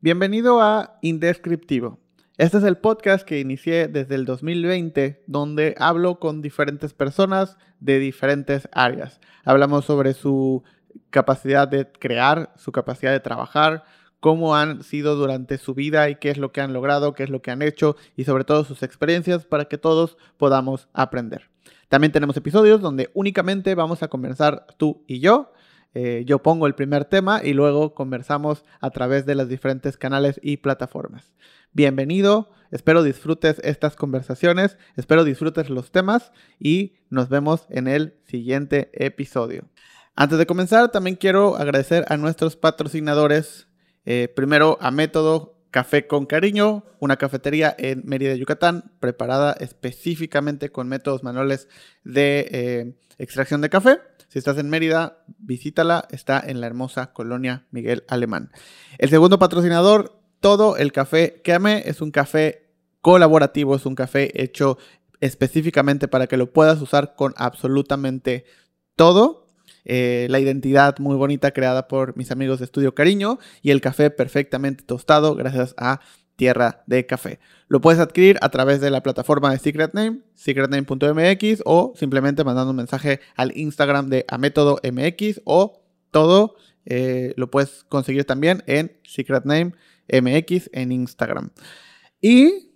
Bienvenido a Indescriptivo. Este es el podcast que inicié desde el 2020, donde hablo con diferentes personas de diferentes áreas. Hablamos sobre su capacidad de crear, su capacidad de trabajar, cómo han sido durante su vida y qué es lo que han logrado, qué es lo que han hecho y sobre todo sus experiencias para que todos podamos aprender. También tenemos episodios donde únicamente vamos a conversar tú y yo. Eh, yo pongo el primer tema y luego conversamos a través de los diferentes canales y plataformas. Bienvenido, espero disfrutes estas conversaciones, espero disfrutes los temas y nos vemos en el siguiente episodio. Antes de comenzar, también quiero agradecer a nuestros patrocinadores. Eh, primero a Método Café con Cariño, una cafetería en Mérida, Yucatán, preparada específicamente con métodos manuales de eh, extracción de café. Si estás en Mérida, visítala, está en la hermosa colonia Miguel Alemán. El segundo patrocinador, todo el café que amé, es un café colaborativo, es un café hecho específicamente para que lo puedas usar con absolutamente todo. Eh, la identidad muy bonita creada por mis amigos de Estudio Cariño y el café perfectamente tostado gracias a Tierra de Café. Lo puedes adquirir a través de la plataforma de Secret Name, secretname.mx o simplemente mandando un mensaje al Instagram de Amétodo MX o todo eh, lo puedes conseguir también en Secret Name MX en Instagram. Y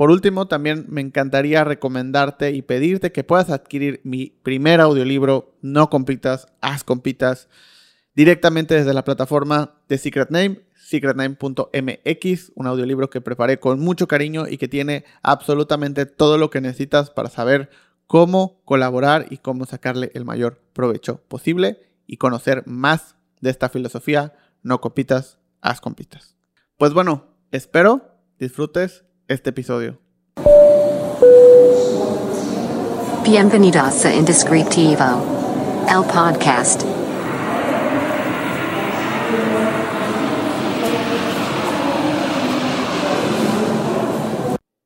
por último, también me encantaría recomendarte y pedirte que puedas adquirir mi primer audiolibro, No Compitas, Haz Compitas, directamente desde la plataforma de Secret Name, secretname.mx, un audiolibro que preparé con mucho cariño y que tiene absolutamente todo lo que necesitas para saber cómo colaborar y cómo sacarle el mayor provecho posible y conocer más de esta filosofía, no compitas, haz compitas. Pues bueno, espero disfrutes este episodio. Bienvenidos a Indescriptivo, el podcast.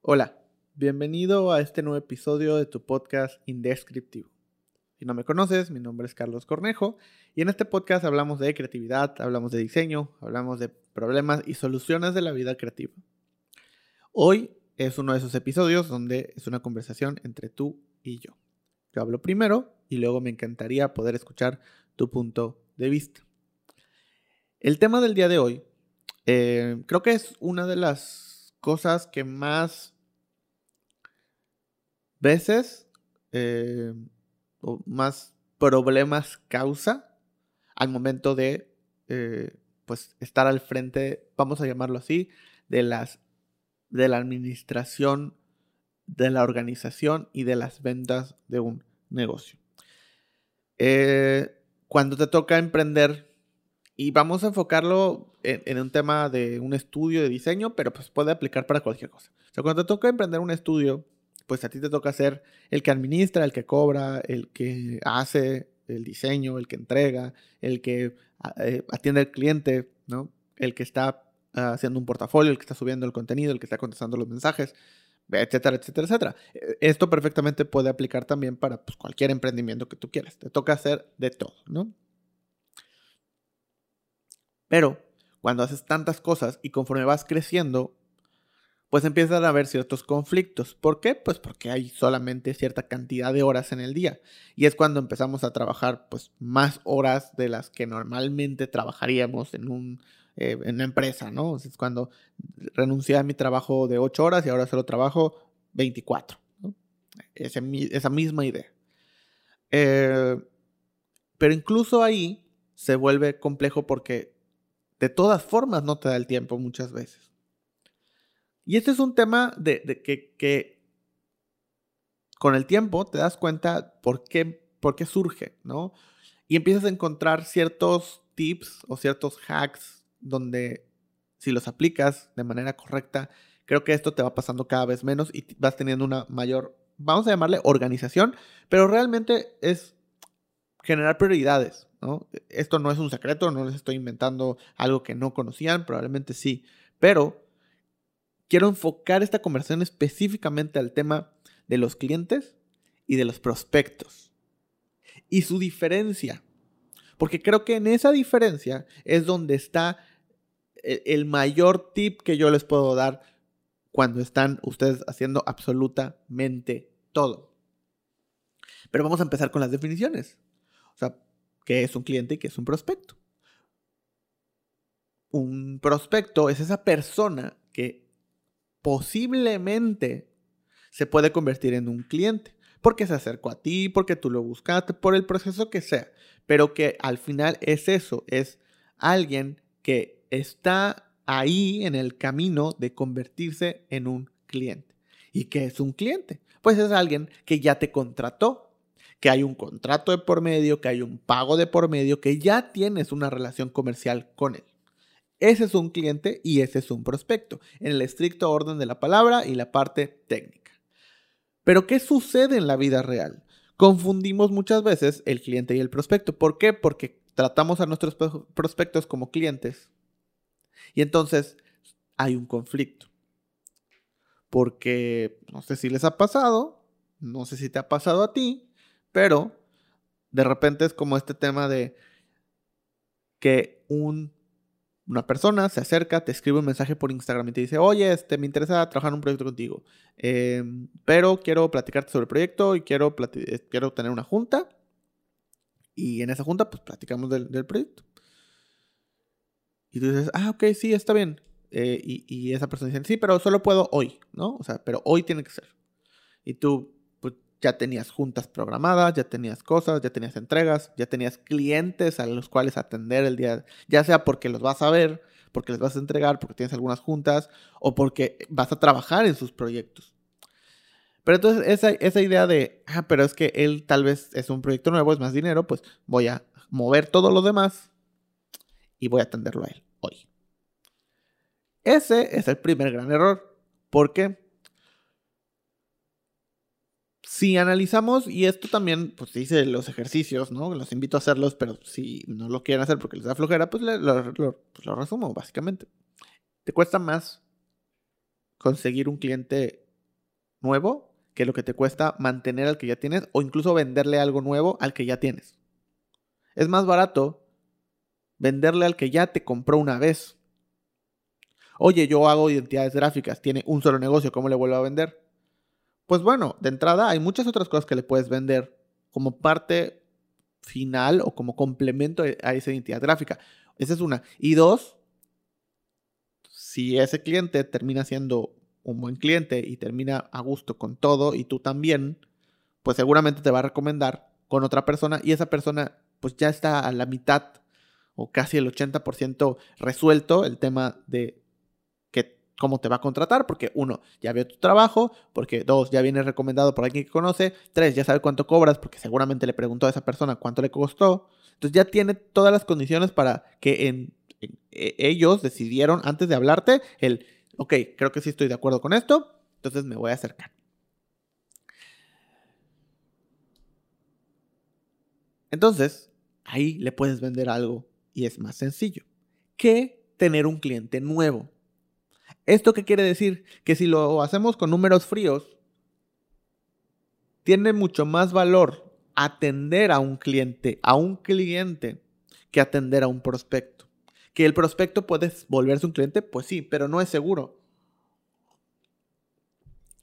Hola, bienvenido a este nuevo episodio de tu podcast Indescriptivo. Si no me conoces, mi nombre es Carlos Cornejo y en este podcast hablamos de creatividad, hablamos de diseño, hablamos de problemas y soluciones de la vida creativa. Hoy es uno de esos episodios donde es una conversación entre tú y yo. Yo hablo primero y luego me encantaría poder escuchar tu punto de vista. El tema del día de hoy eh, creo que es una de las cosas que más veces eh, o más problemas causa al momento de eh, pues estar al frente, vamos a llamarlo así, de las de la administración, de la organización y de las ventas de un negocio. Eh, cuando te toca emprender, y vamos a enfocarlo en, un tema de un estudio de diseño, pero pues puede aplicar para cualquier cosa. Cuando te toca emprender un estudio, pues a ti te toca ser el que administra, el que cobra, el que hace el diseño, el que entrega, el que eh, atiende al cliente, ¿no? El que está haciendo un portafolio, el que está subiendo el contenido, el que está contestando los mensajes, etcétera, etcétera, etcétera. E, esto perfectamente puede aplicar también para pues, cualquier emprendimiento que tú quieras. Te toca hacer de todo, ¿no? Pero cuando haces tantas cosas y conforme vas creciendo, pues empiezan a haber ciertos conflictos. ¿Por qué? Pues porque hay solamente cierta cantidad de horas en el día. Y es cuando empezamos a trabajar pues más horas de las que normalmente trabajaríamos en un eh, en la empresa, ¿no? Es cuando renuncié a mi trabajo de 8 horas y ahora solo trabajo 24, ¿no? esa misma idea. Eh, pero incluso ahí se vuelve complejo porque de todas formas no te da el tiempo muchas veces. Y este es un tema de, que, que, con el tiempo te das cuenta por qué, por qué surge, ¿no? Y empiezas a encontrar ciertos tips o ciertos hacks donde si los aplicas de manera correcta, creo que esto te va pasando cada vez menos y vas teniendo una mayor, vamos a llamarle organización, pero realmente es generar prioridades, ¿no? Esto no es un secreto, no les estoy inventando algo que no conocían, probablemente sí, pero quiero enfocar esta conversación específicamente al tema de los clientes y de los prospectos y su diferencia. Porque creo que en esa diferencia es donde está el, mayor tip que yo les puedo dar cuando están ustedes haciendo absolutamente todo. Pero vamos a empezar con las definiciones. O sea, ¿qué es un cliente y qué es un prospecto? Un prospecto es esa persona que posiblemente se puede convertir en un cliente. Porque se acercó a ti, porque tú lo buscaste, por el proceso que sea. Pero que al final es eso, es alguien que está ahí en el camino de convertirse en un cliente. ¿Y qué es un cliente? Pues es alguien que ya te contrató, que hay un contrato de por medio, que hay un pago de por medio, que ya tienes una relación comercial con él. Ese es un cliente y ese es un prospecto, en el estricto orden de la palabra y la parte técnica. Pero ¿qué sucede en la vida real? Confundimos muchas veces el cliente y el prospecto. ¿Por qué? Porque tratamos a nuestros prospectos como clientes y entonces hay un conflicto. Porque no sé si les ha pasado, no sé si te ha pasado a ti, pero de repente es como este tema de que una persona se acerca, te escribe un mensaje por Instagram y te dice, oye, este, me interesa trabajar en un proyecto contigo, em, pero quiero platicarte sobre el proyecto y quiero, quiero tener una junta. Y en esa junta, pues platicamos del proyecto. Y tú dices, ah, ok, sí, está bien. Eh, y, esa persona dice, sí, pero solo puedo hoy, ¿no? O sea, pero hoy tiene que ser. Y tú, pues ya tenías juntas programadas, ya tenías cosas, ya tenías entregas, ya tenías clientes a los cuales atender el día, ya sea porque los vas a ver, porque les vas a entregar, porque tienes algunas juntas, o porque vas a trabajar en sus proyectos. Pero entonces esa, esa idea de, ah, pero es que él tal vez es un proyecto nuevo, es más dinero, pues voy a mover todo lo demás y voy a atenderlo a él hoy. Ese es el primer gran error. Porque si analizamos, y esto también, pues dice los ejercicios, ¿no? Los invito a hacerlos, pero si no lo quieren hacer porque les da flojera, pues lo, pues lo resumo, básicamente. Te cuesta más conseguir un cliente nuevo que lo que te cuesta mantener al que ya tienes o incluso venderle algo nuevo al que ya tienes. Es más barato venderle al que ya te compró una vez. Oye, yo hago identidades gráficas, tiene un solo negocio, ¿cómo le vuelvo a vender? Pues bueno, de entrada hay muchas otras cosas que le puedes vender como parte final o como complemento a esa identidad gráfica. Esa es una. Y dos, si ese cliente termina siendo un buen cliente y termina a gusto con todo y tú también, pues seguramente te va a recomendar con otra persona y esa persona pues ya está a la mitad o casi el 80% resuelto el tema de que, cómo te va a contratar, porque uno, ya vio tu trabajo, porque dos, ya viene recomendado por alguien que conoce, tres, ya sabe cuánto cobras, porque seguramente le preguntó a esa persona cuánto le costó, entonces ya tiene todas las condiciones para que en, e, ellos decidieron antes de hablarte el, ok, creo que sí estoy de acuerdo con esto, entonces me voy a acercar. Entonces, ahí le puedes vender algo y es más sencillo que tener un cliente nuevo. ¿Esto qué quiere decir? Que si lo hacemos con números fríos, tiene mucho más valor atender a un cliente, a un cliente, que atender a un prospecto. Que el prospecto puede volverse un cliente, pues sí, pero no es seguro.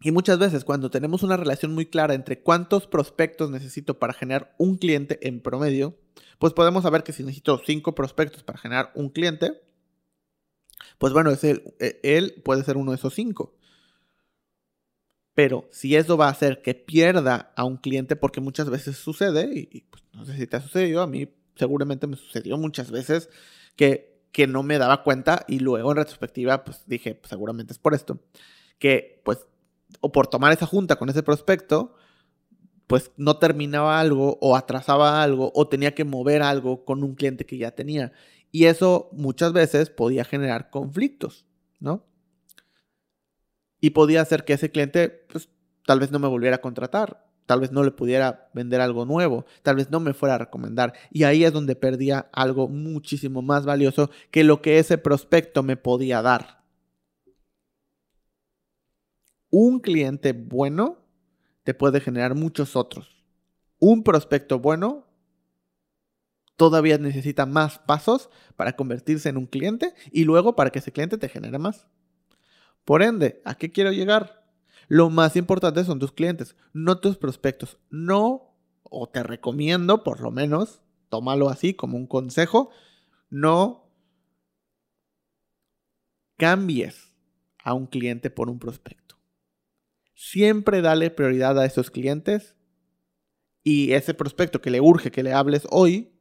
Y muchas veces cuando tenemos una relación muy clara entre cuántos prospectos necesito para generar un cliente en promedio, pues podemos saber que si necesito cinco prospectos para generar un cliente, pues bueno, e, él puede ser uno de esos cinco. Pero si eso va a hacer que pierda a un cliente, porque muchas veces sucede, y, pues, no sé si te ha sucedido, a mí seguramente me sucedió muchas veces que, que no me daba cuenta y luego en retrospectiva pues dije, pues, seguramente es por esto, que pues o por tomar esa junta con ese prospecto, pues no terminaba algo o atrasaba algo o tenía que mover algo con un cliente que ya tenía. Y eso muchas veces podía generar conflictos, ¿no? Y podía hacer que ese cliente, pues, tal vez no me volviera a contratar, tal vez no le pudiera vender algo nuevo, tal vez no me fuera a recomendar. Y ahí es donde perdía algo muchísimo más valioso que lo que ese prospecto me podía dar un cliente bueno te puede generar muchos otros. Un prospecto bueno todavía necesita más pasos para convertirse en un cliente y luego para que ese cliente te genere más. Por ende, ¿a qué quiero llegar? Lo más importante son tus clientes, no tus prospectos. No, o te recomiendo por lo menos, tómalo así como un consejo, no cambies a un cliente por un prospecto. Siempre dale prioridad a esos clientes y ese prospecto que le urge que le hables hoy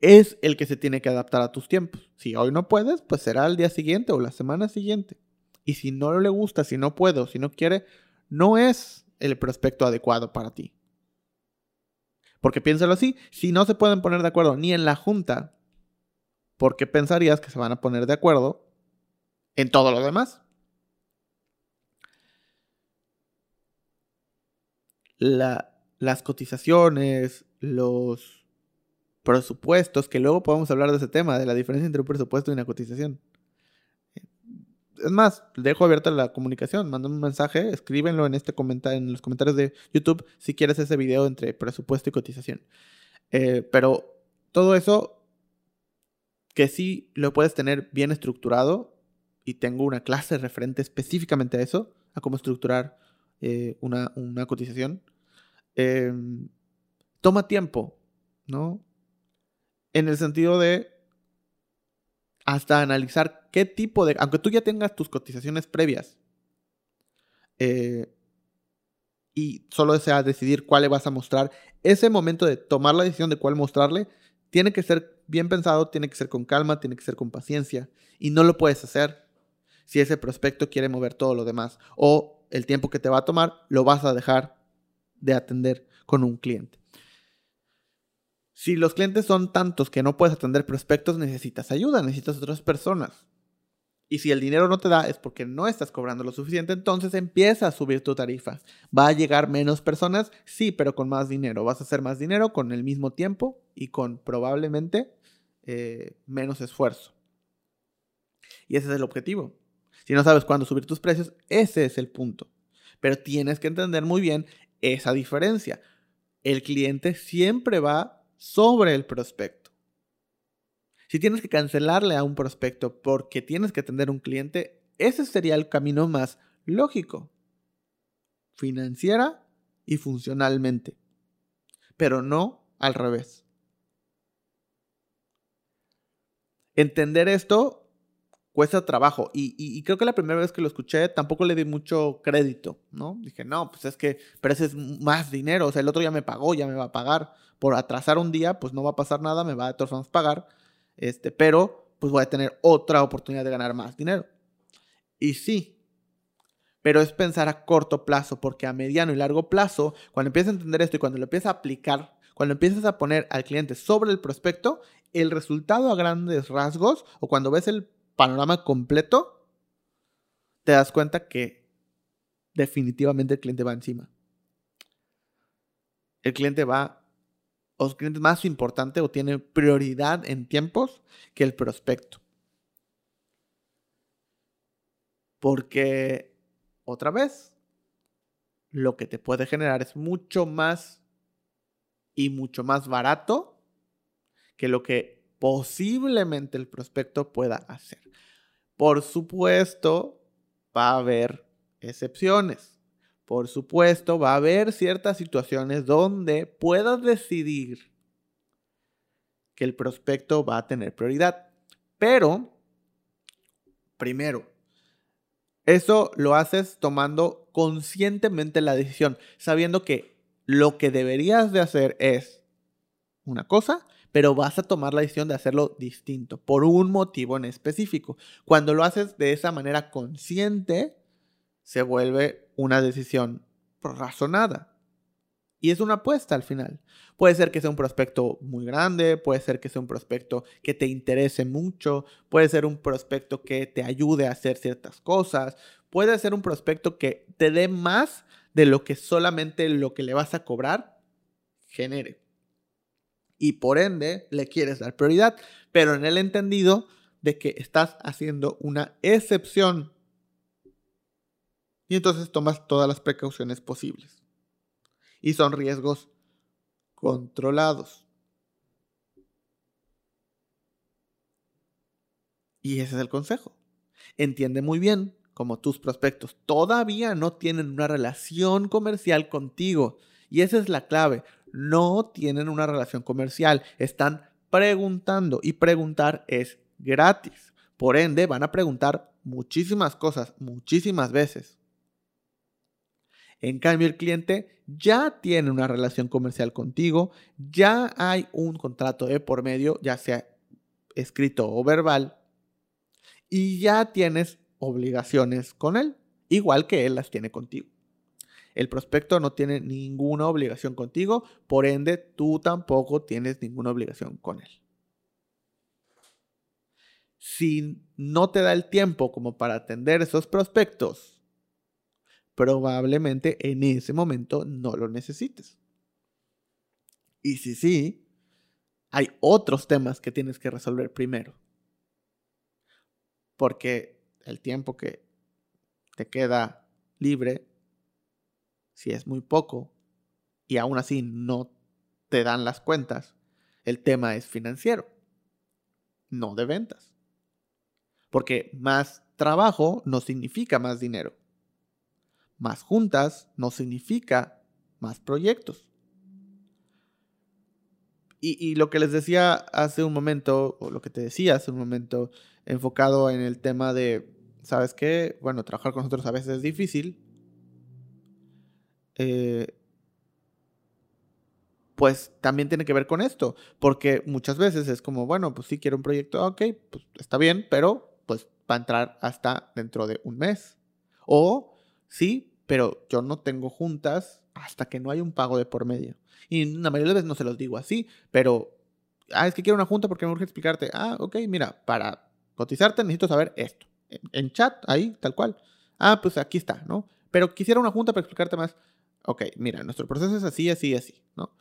es el que se tiene que adaptar a tus tiempos. Si hoy no puedes, pues será el día siguiente o la semana siguiente. Y si no le gusta, si no puedo, si no quiere, no es el prospecto adecuado para ti. Porque piénsalo así, si no se pueden poner de acuerdo ni en la junta, ¿por qué pensarías que se van a poner de acuerdo en todo lo demás? Las cotizaciones, los presupuestos, que luego podemos hablar de ese tema, de la diferencia entre un presupuesto y una cotización. Es más, dejo abierta la comunicación, mándame un mensaje, escríbenlo en, este comentario, en los comentarios de YouTube si quieres ese video entre presupuesto y cotización. Eh, pero todo eso que sí lo puedes tener bien estructurado y tengo una clase referente específicamente a eso, a cómo estructurar eh, una, una, cotización. Em, toma tiempo, ¿no? En el sentido de hasta analizar qué tipo de, aunque tú ya tengas tus cotizaciones previas eh, y solo sea decidir cuál le vas a mostrar, ese momento de tomar la decisión de cuál mostrarle tiene que ser bien pensado, tiene que ser con calma, tiene que ser con paciencia y no lo puedes hacer si ese prospecto quiere mover todo lo demás o el tiempo que te va a tomar lo vas a dejar de atender con un cliente. Si los clientes son tantos que no puedes atender prospectos, necesitas ayuda, necesitas otras personas. Y si el dinero no te da es porque no estás cobrando lo suficiente, entonces empieza a subir tu tarifa. ¿Va a llegar menos personas? Sí, pero con más dinero. Vas a hacer más dinero con el mismo tiempo y con probablemente eh, menos esfuerzo. Y ese es el objetivo. Si no sabes cuándo subir tus precios, ese es el punto. Pero tienes que entender muy bien esa diferencia. El cliente siempre va sobre el prospecto. Si tienes que cancelarle a un prospecto porque tienes que atender a un cliente, ese sería el camino más lógico, financiera y funcionalmente, pero no al revés. Entender esto cuesta trabajo y, creo que la primera vez que lo escuché tampoco le di mucho crédito, ¿no? Dije, no, pues es que, pero ese es más dinero, o sea, el otro ya me pagó, ya me va a pagar por atrasar un día, pues no va a pasar nada, me va a formas pagar, este, pero pues voy a tener otra oportunidad de ganar más dinero. Y sí, pero es pensar a corto plazo, porque a mediano y largo plazo, cuando empiezas a entender esto y cuando lo empiezas a aplicar, cuando empiezas a poner al cliente sobre el prospecto, el resultado a grandes rasgos o cuando ves el panorama completo, te das cuenta que definitivamente el cliente va encima. El cliente va o cliente más importante o tiene prioridad en tiempos que el prospecto. Porque, otra vez, lo que te puede generar es mucho más y mucho más barato que lo que posiblemente el prospecto pueda hacer. Por supuesto, va a haber excepciones. Por supuesto, va a haber ciertas situaciones donde puedas decidir que el prospecto va a tener prioridad. Pero, primero, eso lo haces tomando conscientemente la decisión, sabiendo que lo que deberías de hacer es una cosa, pero vas a tomar la decisión de hacerlo distinto, por un motivo en específico. Cuando lo haces de esa manera consciente, se vuelve una decisión razonada. Y es una apuesta al final. Puede ser que sea un prospecto muy grande, puede ser que sea un prospecto que te interese mucho, puede ser un prospecto que te ayude a hacer ciertas cosas, puede ser un prospecto que te dé más de lo que solamente lo que le vas a cobrar genere y por ende le quieres dar prioridad, pero en el entendido de que estás haciendo una excepción y entonces tomas todas las precauciones posibles. Y son riesgos controlados. Y ese es el consejo. Entiende muy bien como tus prospectos todavía no tienen una relación comercial contigo. Y esa es la clave. No tienen una relación comercial. Están preguntando y preguntar es gratis. Por ende, van a preguntar muchísimas cosas, muchísimas veces. En cambio, el cliente ya tiene una relación comercial contigo, ya hay un contrato de por medio, ya sea escrito o verbal, y ya tienes obligaciones con él, igual que él las tiene contigo. El prospecto no tiene ninguna obligación contigo, por ende tú tampoco tienes ninguna obligación con él. Si no te da el tiempo como para atender esos prospectos, probablemente en ese momento no lo necesites. Y si sí, hay otros temas que tienes que resolver primero. Porque el tiempo que te queda libre, si es muy poco y aún así no te dan las cuentas, el tema es financiero, no de ventas. Porque más trabajo no significa más dinero. Más juntas no significa más proyectos. Y, lo que les decía hace un momento, o lo que te decía hace un momento, enfocado en el tema de, ¿sabes qué? Bueno, trabajar con nosotros a veces es difícil. Eh, pues también tiene que ver con esto, porque muchas veces es como, bueno, pues sí quiero un proyecto, ok, pues está bien, pero pues va a entrar hasta dentro de un mes. O sí, pero yo no tengo juntas hasta que no hay un pago de por medio. Y la mayoría de veces no se los digo así, pero, ah, es que quiero una junta porque me urge explicarte. Ah, ok, mira, para cotizarte necesito saber esto. En, chat, ahí, tal cual. Ah, pues aquí está, ¿no? Pero quisiera una junta para explicarte más. Ok, mira, nuestro proceso es así, así, así, ¿no?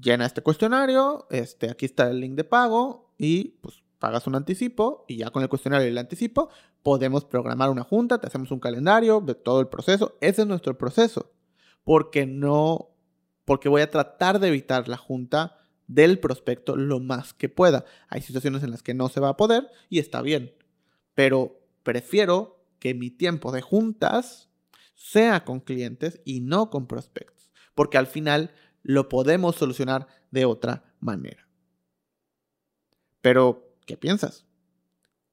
Llena este cuestionario, este, aquí está el link de pago y pues pagas un anticipo y ya con el cuestionario y el anticipo podemos programar una junta, te hacemos un calendario de todo el proceso. Ese es nuestro proceso. Porque no porque voy a tratar de evitar la junta del prospecto lo más que pueda. Hay situaciones en las que no se va a poder y está bien, pero prefiero que mi tiempo de juntas sea con clientes y no con prospectos, porque al final lo podemos solucionar de otra manera. Pero, ¿qué piensas?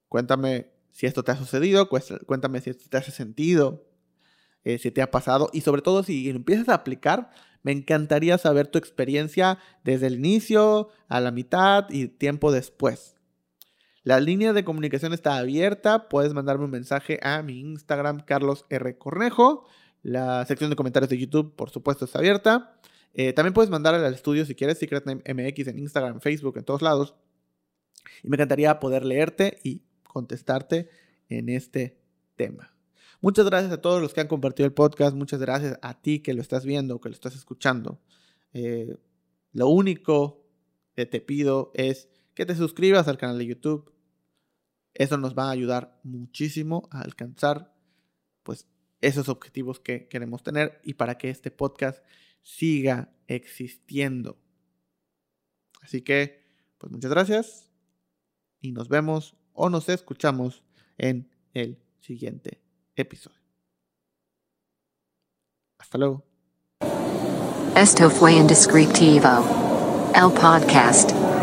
Cuéntame si esto te ha sucedido, cuéntame si esto te hace sentido, eh, si te ha pasado y sobre todo si empiezas a aplicar me encantaría saber tu experiencia desde el inicio, a la mitad y tiempo después. La línea de comunicación está abierta. Puedes mandarme un mensaje a mi Instagram, Carlos R. Cornejo. La sección de comentarios de YouTube, por supuesto, está abierta. Eh, también puedes mandar al estudio si quieres, Secret MX en Instagram, Facebook, en todos lados. Y me encantaría poder leerte y contestarte en este tema. Muchas gracias a todos los que han compartido el podcast. Muchas gracias a ti que lo estás viendo, que lo estás escuchando. Eh, lo único que te pido es que te suscribas al canal de YouTube. Eso nos va a ayudar muchísimo a alcanzar pues esos objetivos que queremos tener y para que este podcast siga existiendo. Así que, pues muchas gracias y nos vemos o nos escuchamos en el siguiente episodio. Hasta luego. Esto fue Indescriptivo. El podcast.